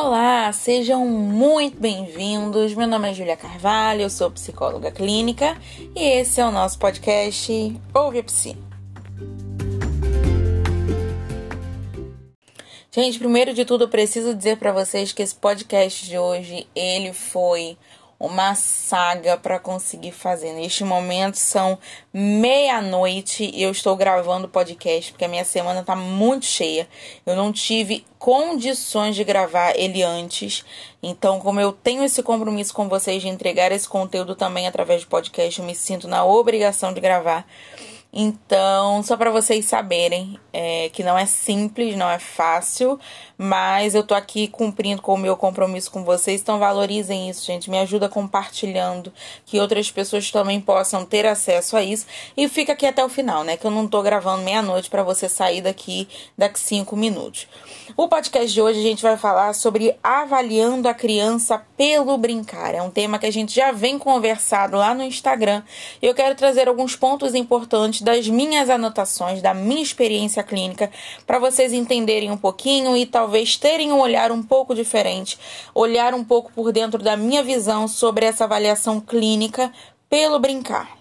Olá, sejam muito bem-vindos. Meu nome é Julia Carvalho, eu sou psicóloga clínica e esse é o nosso podcast Ouve Psi. Gente, primeiro de tudo, eu preciso dizer para vocês que esse podcast de hoje, ele foi uma saga para conseguir fazer. Neste momento são meia-noite e eu estou gravando o podcast porque a minha semana tá muito cheia. Eu não tive condições de gravar ele antes. Então, como eu tenho esse compromisso com vocês de entregar esse conteúdo também através do podcast, eu me sinto na obrigação de gravar. Então, só para vocês saberem é, que não é simples, não é fácil, mas eu tô aqui cumprindo com o meu compromisso com vocês. Então, valorizem isso, gente. Me ajuda compartilhando, que outras pessoas também possam ter acesso a isso. E fica aqui até o final, né? Que eu não tô gravando meia-noite para você sair daqui daqui cinco minutos. O podcast de hoje a gente vai falar sobre avaliando a criança pelo brincar. É um tema que a gente já vem conversado lá no Instagram. Eu quero trazer alguns pontos importantes das minhas anotações, da minha experiência clínica, para vocês entenderem um pouquinho e talvez terem um olhar um pouco diferente, olhar um pouco por dentro da minha visão sobre essa avaliação clínica pelo brincar.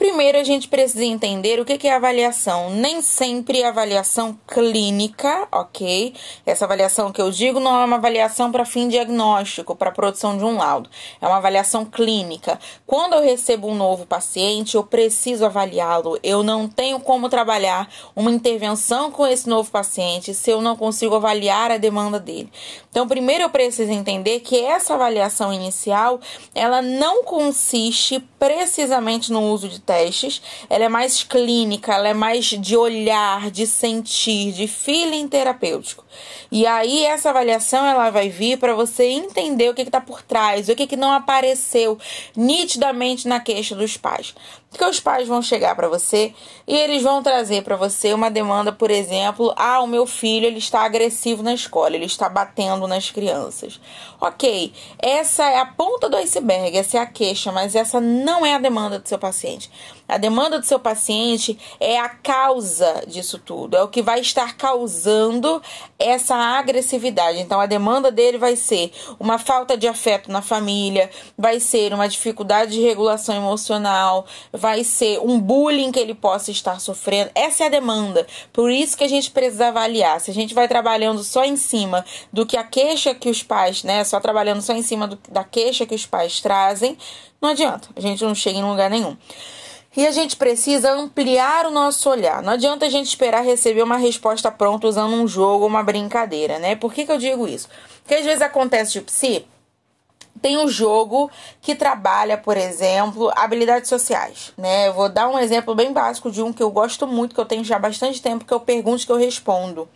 Primeiro, a gente precisa entender o que é avaliação. Nem sempre é avaliação clínica, ok? Essa avaliação que eu digo não é uma avaliação para fim diagnóstico, para produção de um laudo. É uma avaliação clínica. Quando eu recebo um novo paciente, eu preciso avaliá-lo. Eu não tenho como trabalhar uma intervenção com esse novo paciente se eu não consigo avaliar a demanda dele. Então, primeiro eu preciso entender que essa avaliação inicial, ela não consiste precisamente no uso de testes, ela é mais clínica, ela é mais de olhar, de sentir, de feeling terapêutico. E aí essa avaliação ela vai vir para você entender o que está por trás, o que, que não apareceu nitidamente na queixa dos pais. Porque os pais vão chegar para você e eles vão trazer para você uma demanda, por exemplo, ah, o meu filho ele está agressivo na escola, ele está batendo nas crianças. Ok, essa é a ponta do iceberg, essa é a queixa, mas essa não é a demanda do seu paciente. A demanda do seu paciente é a causa disso tudo, é o que vai estar causando essa agressividade. Então, a demanda dele vai ser uma falta de afeto na família, vai ser uma dificuldade de regulação emocional, vai ser um bullying que ele possa estar sofrendo. Essa é a demanda. Por isso que a gente precisa avaliar. Se a gente vai trabalhando só em cima do que a queixa que os pais, né, só trabalhando só em cima do, da queixa que os pais trazem, não adianta. A gente não chega em lugar nenhum. E a gente precisa ampliar o nosso olhar. Não adianta a gente esperar receber uma resposta pronta usando um jogo ou uma brincadeira, né? Por que, que eu digo isso? Porque às vezes acontece de psi, tem um jogo que trabalha, por exemplo, habilidades sociais, né? Eu vou dar um exemplo bem básico de um que eu gosto muito, que eu tenho já bastante tempo, que eu pergunto que eu respondo.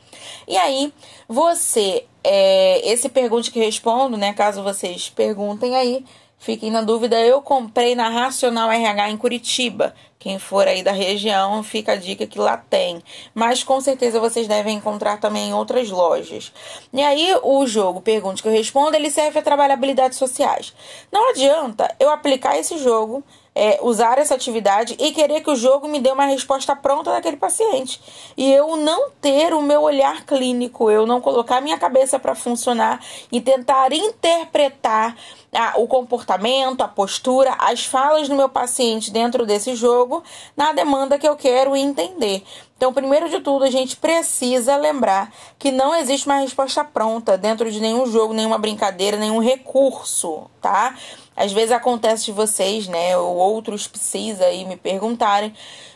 E aí, você, é, esse pergunte que respondo, né? Caso vocês perguntem aí, Fiquem na dúvida, eu comprei na Racional RH em Curitiba. Quem for aí da região, fica a dica que lá tem. Mas com certeza vocês devem encontrar também em outras lojas. E aí, o jogo Pergunte que eu respondo, ele serve para trabalhar habilidades sociais. Não adianta eu aplicar esse jogo é, usar essa atividade e querer que o jogo me dê uma resposta pronta daquele paciente. E eu não ter o meu olhar clínico, eu não colocar minha cabeça para funcionar e tentar interpretar ah, o comportamento, a postura, as falas do meu paciente dentro desse jogo na demanda que eu quero entender. Então, primeiro de tudo, a gente precisa lembrar que não existe uma resposta pronta dentro de nenhum jogo, nenhuma brincadeira, nenhum recurso, tá? Às vezes acontece de vocês, né, ou outros precisa aí me perguntarem,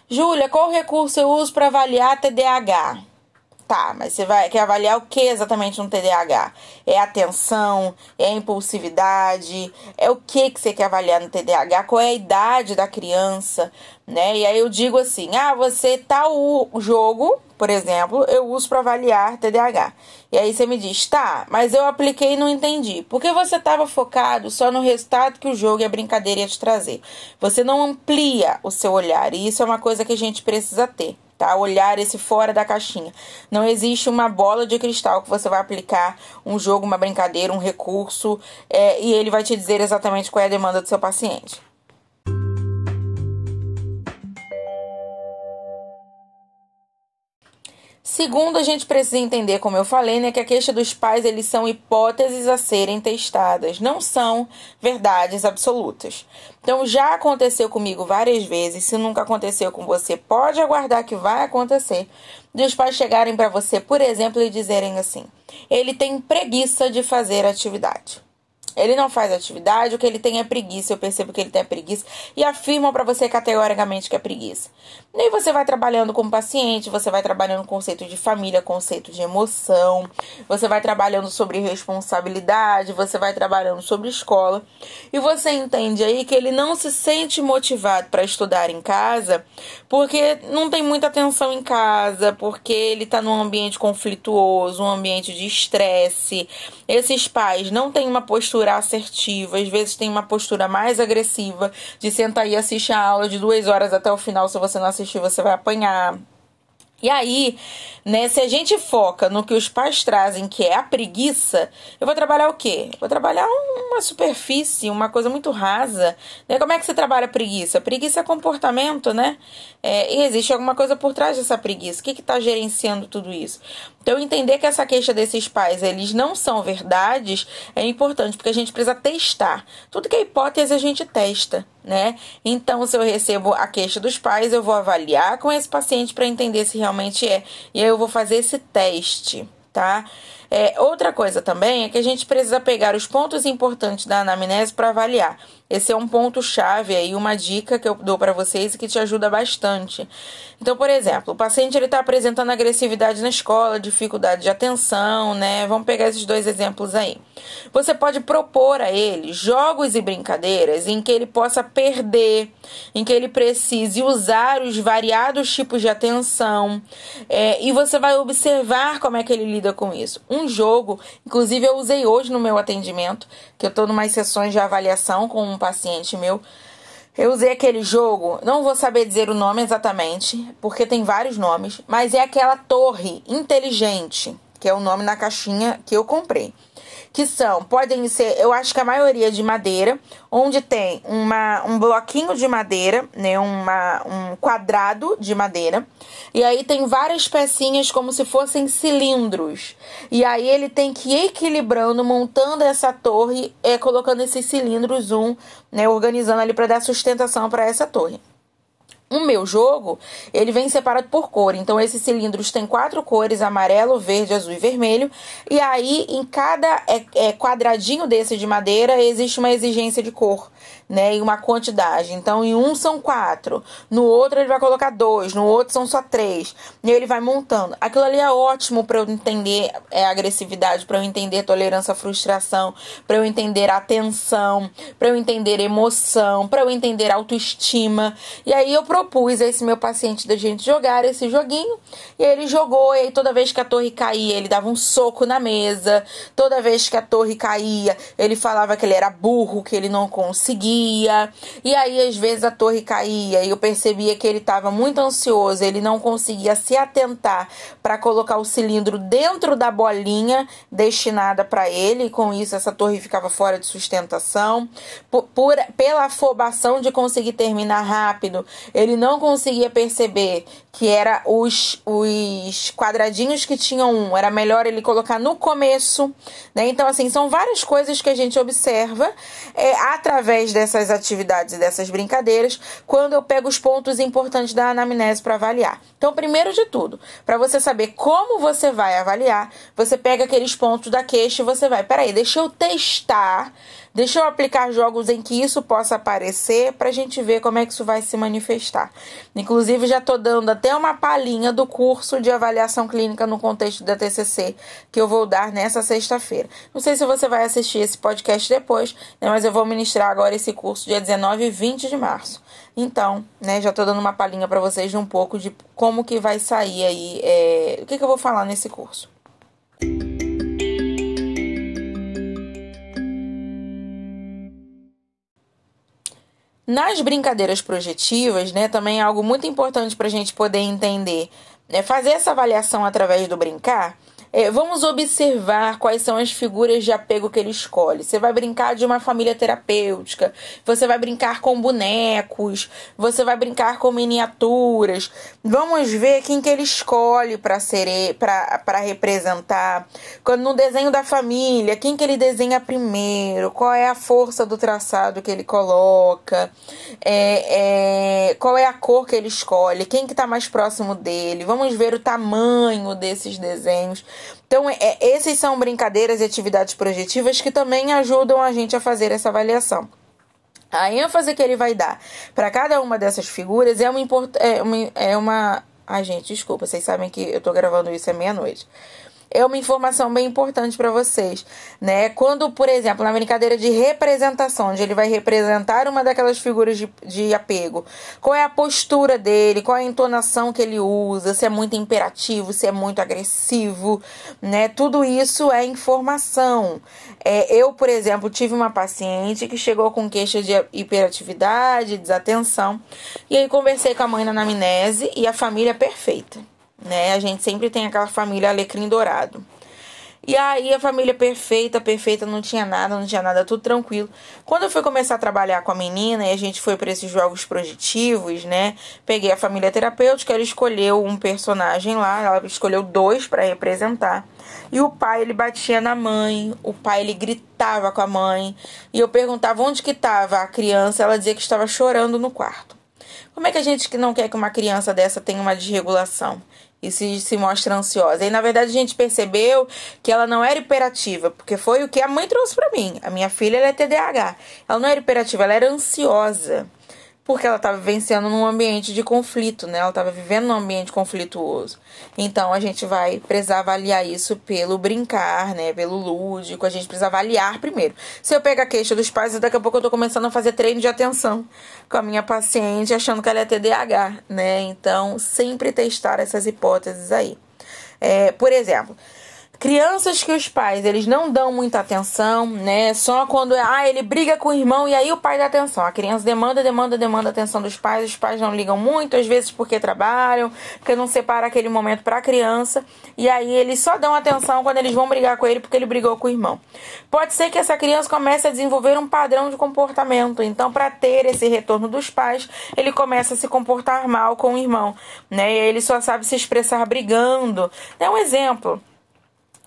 Júlia, qual recurso eu uso para avaliar TDAH? Tá, mas você vai quer avaliar o que exatamente no TDAH? É atenção, é impulsividade, é o que que você quer avaliar no TDAH? Qual é a idade da criança, né? E aí eu digo assim: "Ah, você tá o jogo, por exemplo, eu uso para avaliar TDAH". E aí você me diz: "Tá, mas eu apliquei e não entendi". Porque você estava focado só no resultado que o jogo e a brincadeira ia te trazer. Você não amplia o seu olhar, e isso é uma coisa que a gente precisa ter tá? Olhar esse fora da caixinha. Não existe uma bola de cristal que você vai aplicar um jogo, uma brincadeira, um recurso é, e ele vai te dizer exatamente qual é a demanda do seu paciente. Segundo, a gente precisa entender, como eu falei, né, que a queixa dos pais eles são hipóteses a serem testadas, não são verdades absolutas. Então já aconteceu comigo várias vezes, se nunca aconteceu com você, pode aguardar que vai acontecer. De os pais chegarem para você, por exemplo, e dizerem assim: ele tem preguiça de fazer atividade. Ele não faz atividade, o que ele tem é preguiça. Eu percebo que ele tem preguiça e afirmam para você categoricamente que é preguiça. E aí você vai trabalhando com o paciente, você vai trabalhando conceito de família, conceito de emoção, você vai trabalhando sobre responsabilidade, você vai trabalhando sobre escola e você entende aí que ele não se sente motivado para estudar em casa porque não tem muita atenção em casa, porque ele está num ambiente conflituoso, um ambiente de estresse. Esses pais não têm uma postura postura assertiva, às vezes tem uma postura mais agressiva de sentar e assistir a aula de duas horas até o final. Se você não assistir, você vai apanhar. E aí, né, se a gente foca no que os pais trazem, que é a preguiça, eu vou trabalhar o quê? vou trabalhar uma superfície, uma coisa muito rasa. Né? Como é que você trabalha preguiça? Preguiça é comportamento, né? É, e existe alguma coisa por trás dessa preguiça. O que está gerenciando tudo isso? Então, entender que essa queixa desses pais, eles não são verdades, é importante, porque a gente precisa testar. Tudo que é hipótese, a gente testa né? Então, se eu recebo a queixa dos pais, eu vou avaliar com esse paciente para entender se realmente é. E aí eu vou fazer esse teste, tá? É, outra coisa também é que a gente precisa pegar os pontos importantes da anamnese para avaliar. Esse é um ponto chave aí, uma dica que eu dou para vocês e que te ajuda bastante. Então, por exemplo, o paciente ele está apresentando agressividade na escola, dificuldade de atenção, né? Vamos pegar esses dois exemplos aí. Você pode propor a ele jogos e brincadeiras em que ele possa perder, em que ele precise usar os variados tipos de atenção, é, e você vai observar como é que ele lida com isso. Um jogo, inclusive eu usei hoje no meu atendimento, que eu estou em umas sessões de avaliação com um paciente meu. Eu usei aquele jogo, não vou saber dizer o nome exatamente, porque tem vários nomes, mas é aquela torre inteligente, que é o nome na caixinha que eu comprei que são, podem ser, eu acho que a maioria de madeira, onde tem uma, um bloquinho de madeira, né, uma, um quadrado de madeira, e aí tem várias pecinhas como se fossem cilindros. E aí ele tem que ir equilibrando, montando essa torre, é, colocando esses cilindros um, né, organizando ali para dar sustentação para essa torre. O meu jogo, ele vem separado por cor. Então, esses cilindros têm quatro cores: amarelo, verde, azul e vermelho. E aí, em cada é, é, quadradinho desse de madeira, existe uma exigência de cor né? E uma quantidade. Então, em um são quatro, no outro ele vai colocar dois, no outro são só três. E ele vai montando. Aquilo ali é ótimo para eu entender é, agressividade, para eu entender tolerância à frustração, para eu entender atenção, para eu entender emoção, para eu entender autoestima. E aí eu propus a esse meu paciente da gente jogar esse joguinho. E ele jogou, e aí toda vez que a torre caía, ele dava um soco na mesa. Toda vez que a torre caía, ele falava que ele era burro, que ele não conseguia caía, e aí às vezes a torre caía, e eu percebia que ele estava muito ansioso, ele não conseguia se atentar para colocar o cilindro dentro da bolinha destinada para ele, e com isso essa torre ficava fora de sustentação. Por, por, pela afobação de conseguir terminar rápido, ele não conseguia perceber que era os, os quadradinhos que tinham um, era melhor ele colocar no começo, né? Então, assim, são várias coisas que a gente observa é, através dessas atividades e dessas brincadeiras quando eu pego os pontos importantes da anamnese para avaliar. Então, primeiro de tudo, para você saber como você vai avaliar, você pega aqueles pontos da queixa e você vai, peraí, deixa eu testar Deixa eu aplicar jogos em que isso possa aparecer para a gente ver como é que isso vai se manifestar. Inclusive, já estou dando até uma palhinha do curso de avaliação clínica no contexto da TCC que eu vou dar nessa sexta-feira. Não sei se você vai assistir esse podcast depois, né, mas eu vou ministrar agora esse curso dia 19 e 20 de março. Então, né, já estou dando uma palhinha para vocês de um pouco de como que vai sair aí, é, o que, que eu vou falar nesse curso. Nas brincadeiras projetivas, né, também é algo muito importante para a gente poder entender. Né, fazer essa avaliação através do brincar É, vamos observar quais são as figuras de apego que ele escolhe. Você vai brincar de uma família terapêutica, você vai brincar com bonecos, você vai brincar com miniaturas. Vamos ver quem que ele escolhe para ser para representar. Quando no desenho da família, quem que ele desenha primeiro? Qual é a força do traçado que ele coloca? É, é, qual é a cor que ele escolhe? Quem que está mais próximo dele? Vamos ver o tamanho desses desenhos. Então, é, esses são brincadeiras e atividades projetivas que também ajudam a gente a fazer essa avaliação. A ênfase que ele vai dar para cada uma dessas figuras é uma, é é uma. Ai, gente, desculpa, vocês sabem que eu tô gravando isso à meia-noite é uma informação bem importante para vocês, né? Quando, por exemplo, na brincadeira de representação, onde ele vai representar uma daquelas figuras de, de apego, qual é a postura dele, qual é a entonação que ele usa, se é muito imperativo, se é muito agressivo, né? Tudo isso é informação. É, eu, por exemplo, tive uma paciente que chegou com queixa de hiperatividade, desatenção, e aí conversei com a mãe na anamnese e a família perfeita né? A gente sempre tem aquela família alecrim dourado. E aí a família perfeita, perfeita, não tinha nada, não tinha nada, tudo tranquilo. Quando eu fui começar a trabalhar com a menina e a gente foi para esses jogos projetivos, né? Peguei a família terapêutica, ela escolheu um personagem lá, ela escolheu dois para representar. E o pai, ele batia na mãe, o pai, ele gritava com a mãe. E eu perguntava onde que estava a criança, ela dizia que estava chorando no quarto. Como é que a gente não quer que uma criança dessa tenha uma desregulação? e se, se mostra ansiosa. E na verdade a gente percebeu que ela não era hiperativa, porque foi o que a mãe trouxe para mim. A minha filha ela é TDAH. Ela não era hiperativa, ela era ansiosa porque ela estava vivenciando num ambiente de conflito, né? Ela estava vivendo num ambiente conflituoso. Então a gente vai precisar avaliar isso pelo brincar, né? Pelo lúdico. A gente precisa avaliar primeiro. Se eu pegar a queixa dos pais, daqui a pouco eu tô começando a fazer treino de atenção com a minha paciente, achando que ela é TDAH, né? Então, sempre testar essas hipóteses aí. É, por exemplo, Crianças que os pais eles não dão muita atenção, né? Só quando é, ah, ele briga com o irmão e aí o pai dá atenção. A criança demanda, demanda, demanda atenção dos pais. Os pais não ligam muito, às vezes porque trabalham, porque não separa aquele momento para a criança. E aí eles só dão atenção quando eles vão brigar com ele porque ele brigou com o irmão. Pode ser que essa criança comece a desenvolver um padrão de comportamento. Então, para ter esse retorno dos pais, ele começa a se comportar mal com o irmão, né? E ele só sabe se expressar brigando. É um exemplo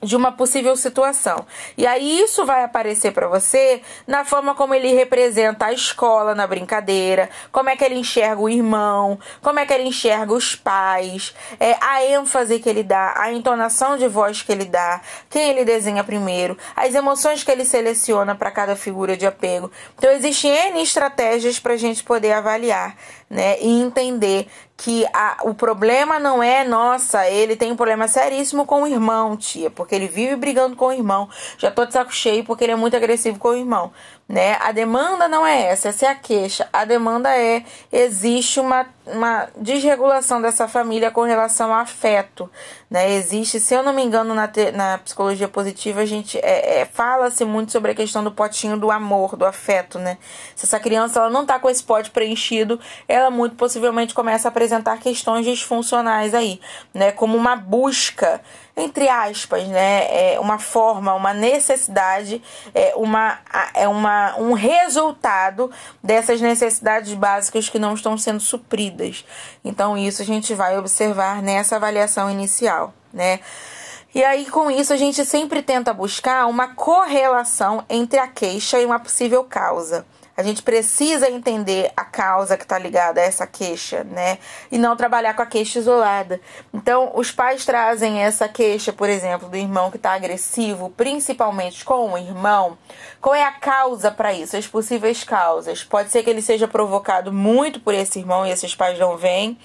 de uma possível situação. E aí isso vai aparecer para você na forma como ele representa a escola na brincadeira, como é que ele enxerga o irmão, como é que ele enxerga os pais, é, a ênfase que ele dá, a entonação de voz que ele dá, quem ele desenha primeiro, as emoções que ele seleciona para cada figura de apego. Então existem N estratégias para a gente poder avaliar né, e entender que a, o problema não é, nossa, ele tem um problema seríssimo com o irmão, tia, porque ele vive brigando com o irmão. Já tô de saco cheio porque ele é muito agressivo com o irmão né? A demanda não é essa, essa é a queixa. A demanda é existe uma, uma desregulação dessa família com relação ao afeto, né? Existe, se eu não me engano, na, te, na psicologia positiva a gente é, é fala-se muito sobre a questão do potinho do amor, do afeto, né? Se essa criança ela não tá com esse pote preenchido, ela muito possivelmente começa a apresentar questões disfuncionais aí, né? Como uma busca entre aspas, né, é uma forma, uma necessidade, é uma, é uma, um resultado dessas necessidades básicas que não estão sendo supridas. Então, isso a gente vai observar nessa avaliação inicial, né? E aí, com isso, a gente sempre tenta buscar uma correlação entre a queixa e uma possível causa. A gente precisa entender a causa que está ligada a essa queixa, né? E não trabalhar com a queixa isolada. Então, os pais trazem essa queixa, por exemplo, do irmão que está agressivo, principalmente com o irmão. Qual é a causa para isso? As possíveis causas. Pode ser que ele seja provocado muito por esse irmão e esses pais não veem.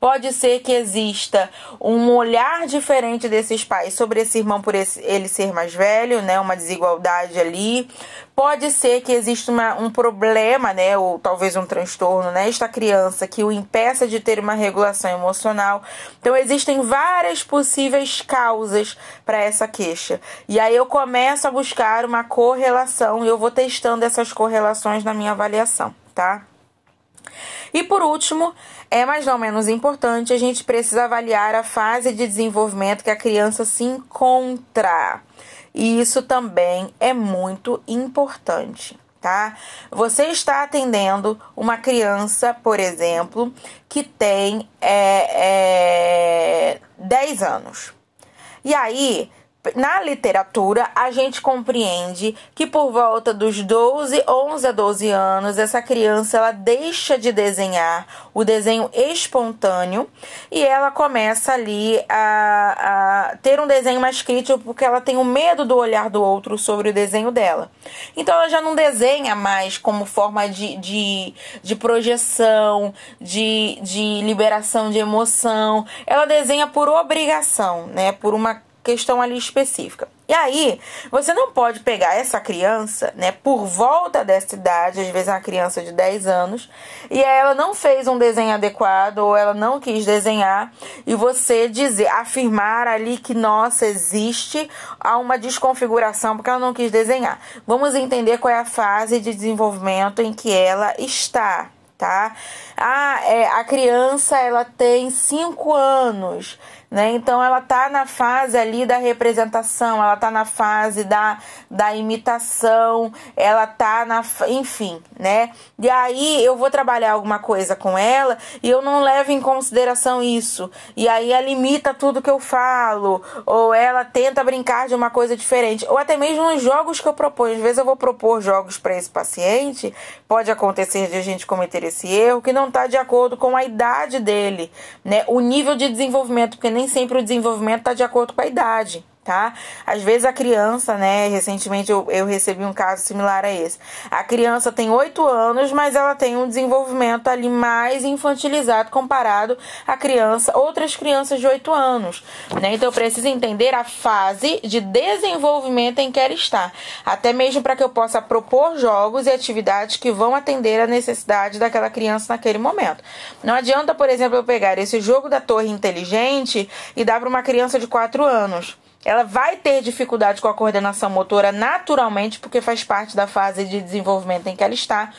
Pode ser que exista um olhar diferente desses pais sobre esse irmão por esse, ele ser mais velho, né? Uma desigualdade ali. Pode ser que exista uma, um problema, né, ou talvez um transtorno nesta criança que o impeça de ter uma regulação emocional. Então existem várias possíveis causas para essa queixa. E aí eu começo a buscar uma correlação e eu vou testando essas correlações na minha avaliação, tá? E por último, é mais não menos importante, a gente precisa avaliar a fase de desenvolvimento que a criança se encontra. E isso também é muito importante tá? Você está atendendo uma criança, por exemplo, que tem é, é, 10 anos. E aí, na literatura, a gente compreende que por volta dos 12, 11 a 12 anos, essa criança ela deixa de desenhar o desenho espontâneo e ela começa ali a, a ter um desenho mais crítico porque ela tem o medo do olhar do outro sobre o desenho dela. Então ela já não desenha mais como forma de, de, de projeção, de, de liberação de emoção. Ela desenha por obrigação, né? Por uma questão ali específica. E aí, você não pode pegar essa criança, né, por volta dessa idade, às vezes é uma criança de 10 anos, e ela não fez um desenho adequado ou ela não quis desenhar, e você dizer, afirmar ali que nossa, existe uma desconfiguração porque ela não quis desenhar. Vamos entender qual é a fase de desenvolvimento em que ela está, tá? Ah, é, a criança ela tem 5 anos né? Então ela tá na fase ali da representação, ela tá na fase da, da imitação, ela tá na, enfim, né? E aí eu vou trabalhar alguma coisa com ela e eu não levo em consideração isso. E aí ela imita tudo que eu falo, ou ela tenta brincar de uma coisa diferente, ou até mesmo nos jogos que eu proponho. Às vezes eu vou propor jogos para esse paciente, pode acontecer de a gente cometer esse erro que não tá de acordo com a idade dele, né? O nível de desenvolvimento, porque nem sempre o desenvolvimento está de acordo com a idade tá? Às vezes a criança, né? Recentemente eu, eu recebi um caso similar a esse. A criança tem 8 anos, mas ela tem um desenvolvimento ali mais infantilizado comparado a criança, outras crianças de 8 anos, né? Então preciso entender a fase de desenvolvimento em que ela está, até mesmo para que eu possa propor jogos e atividades que vão atender a necessidade daquela criança naquele momento. Não adianta, por exemplo, eu pegar esse jogo da torre inteligente e dar para uma criança de 4 anos ela vai ter dificuldade com a coordenação motora naturalmente, porque faz parte da fase de desenvolvimento em que ela está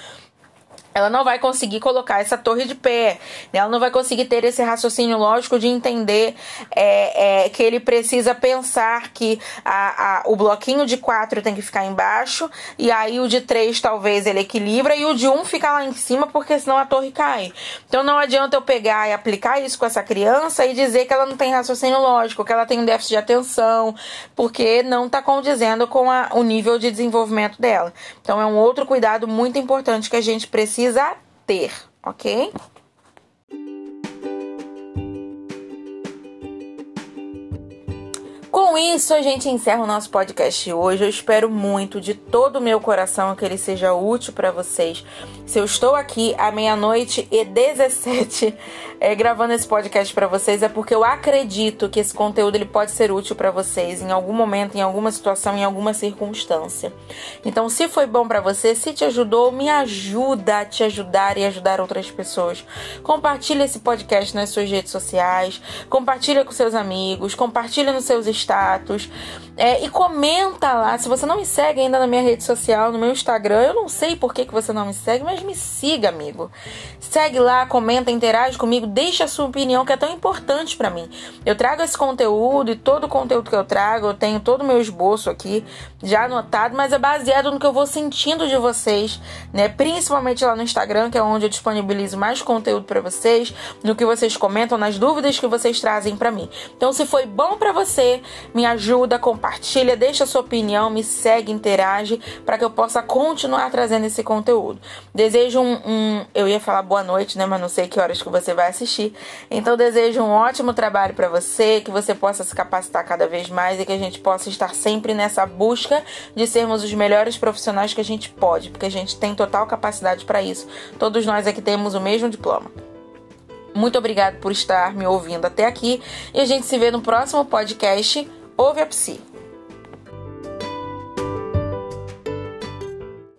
ela não vai conseguir colocar essa torre de pé, né? ela não vai conseguir ter esse raciocínio lógico de entender é, é, que ele precisa pensar que a, a, o bloquinho de quatro tem que ficar embaixo, e aí o de três talvez ele equilibra, e o de um fica lá em cima, porque senão a torre cai. Então não adianta eu pegar e aplicar isso com essa criança e dizer que ela não tem raciocínio lógico, que ela tem um déficit de atenção, porque não está condizendo com a, o nível de desenvolvimento dela. Então é um outro cuidado muito importante que a gente precisa precisa ter, ok? Com isso, a gente encerra o nosso podcast hoje. Eu espero muito de todo o meu coração que ele seja útil para vocês. Se eu estou aqui à meia-noite e 17 é, gravando esse podcast para vocês, é porque eu acredito que esse conteúdo ele pode ser útil para vocês em algum momento, em alguma situação, em alguma circunstância. Então, se foi bom para você, se te ajudou, me ajuda a te ajudar e ajudar outras pessoas. Compartilhe esse podcast nas suas redes sociais, compartilha com seus amigos, compartilha nos seus é, e comenta lá. Se você não me segue ainda na minha rede social, no meu Instagram, eu não sei por que, que você não me segue, mas me siga, amigo. Segue lá, comenta, interage comigo, deixa a sua opinião, que é tão importante para mim. Eu trago esse conteúdo e todo o conteúdo que eu trago, eu tenho todo o meu esboço aqui já anotado, mas é baseado no que eu vou sentindo de vocês, né? Principalmente lá no Instagram, que é onde eu disponibilizo mais conteúdo para vocês, no que vocês comentam, nas dúvidas que vocês trazem para mim. Então, se foi bom para você, me ajuda, compartilha, deixa sua opinião, me segue, interage, para que eu possa continuar trazendo esse conteúdo. Desejo um, um, eu ia falar boa noite, né, mas não sei que horas que você vai assistir. Então, desejo um ótimo trabalho para você, que você possa se capacitar cada vez mais e que a gente possa estar sempre nessa busca de sermos os melhores profissionais que a gente pode, porque a gente tem total capacidade para isso. Todos nós aqui temos o mesmo diploma. Muito obrigado por estar me ouvindo até aqui e a gente se vê no próximo podcast Ouve a Psi.